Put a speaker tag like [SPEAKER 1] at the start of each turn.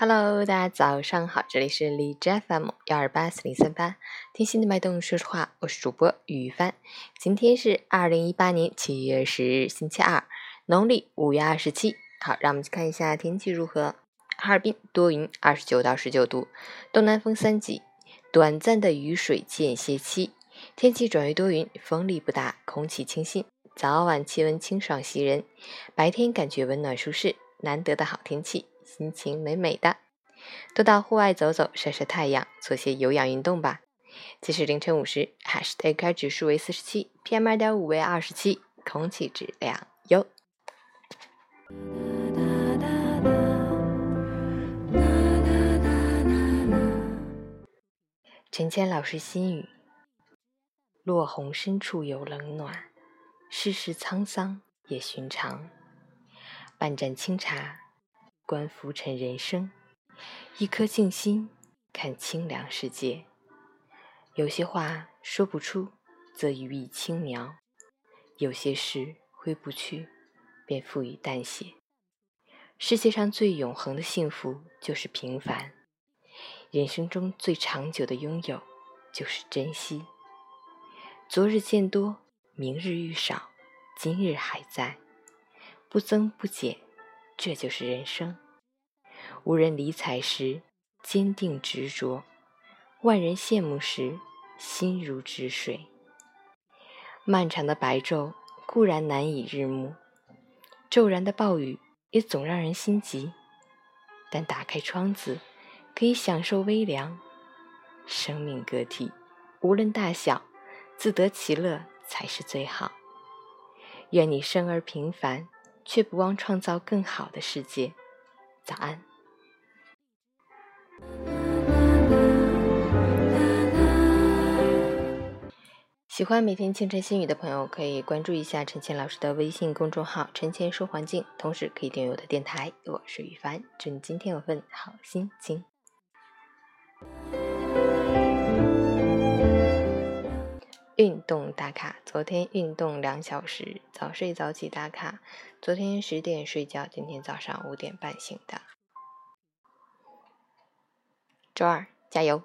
[SPEAKER 1] Hello，大家早上好，这里是荔枝 FM 幺二八四零三八，听心的脉动说实话，我是主播雨帆。今天是二零一八年七月十日，星期二，农历五月二十七。好，让我们去看一下天气如何。哈尔滨多云，二十九到十九度，东南风三级，短暂的雨水间歇期，天气转为多云，风力不大，空气清新，早晚气温清爽袭人，白天感觉温暖舒适，难得的好天气。心情美美的，多到户外走走，晒晒太阳，做些有氧运动吧。即使凌晨五时，AQI 指数为四十七，PM 二点五为二十七，空气质量优。陈谦老师心语：落红深处有冷暖，世事沧桑也寻常。半盏清茶。观浮沉人生，一颗静心看清凉世界。有些话说不出，则予以轻描；有些事挥不去，便付予淡写。世界上最永恒的幸福就是平凡，人生中最长久的拥有就是珍惜。昨日见多，明日遇少，今日还在，不增不减。这就是人生。无人理睬时，坚定执着；万人羡慕时，心如止水。漫长的白昼固然难以日暮，骤然的暴雨也总让人心急。但打开窗子，可以享受微凉。生命个体，无论大小，自得其乐才是最好。愿你生而平凡。却不忘创造更好的世界。早安。喜欢每天清晨心语的朋友，可以关注一下陈倩老师的微信公众号“陈倩说环境”，同时可以订阅我的电台。我是雨凡，祝你今天有份好心情。运动打卡，昨天运动两小时，早睡早起打卡。昨天十点睡觉，今天早上五点半醒的。周二加油！